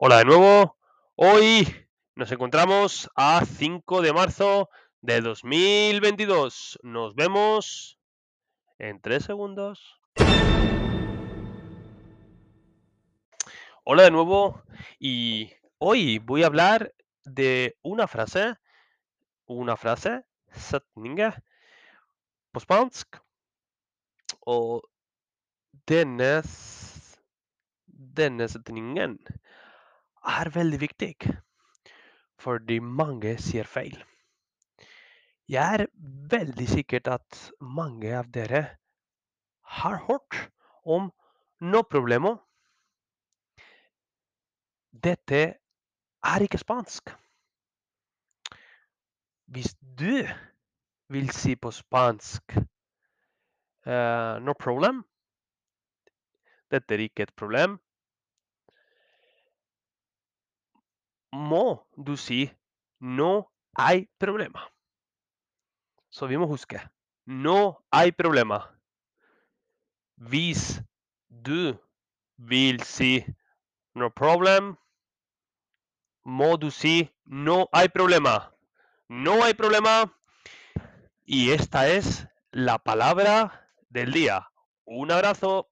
Hola de nuevo. Hoy nos encontramos a 5 de marzo de 2022. Nos vemos en 3 segundos. Hola de nuevo y hoy voy a hablar de una frase, una frase, setninga, på spansk, og denne, s- denne setningen er veldig viktig, fordi mange sier feil. Jeg er veldig sikkert at mange av dere har hørt om no problemo. Dette er ikke spansk. Hvis du vil si på spansk uh, no problem, dette er ikke et problem, må du si no hay problema. Må huske no hay problema. Hvis du vil si no problem, må du si no hay problema. No hay problema. Y esta es la palabra del día. Un abrazo.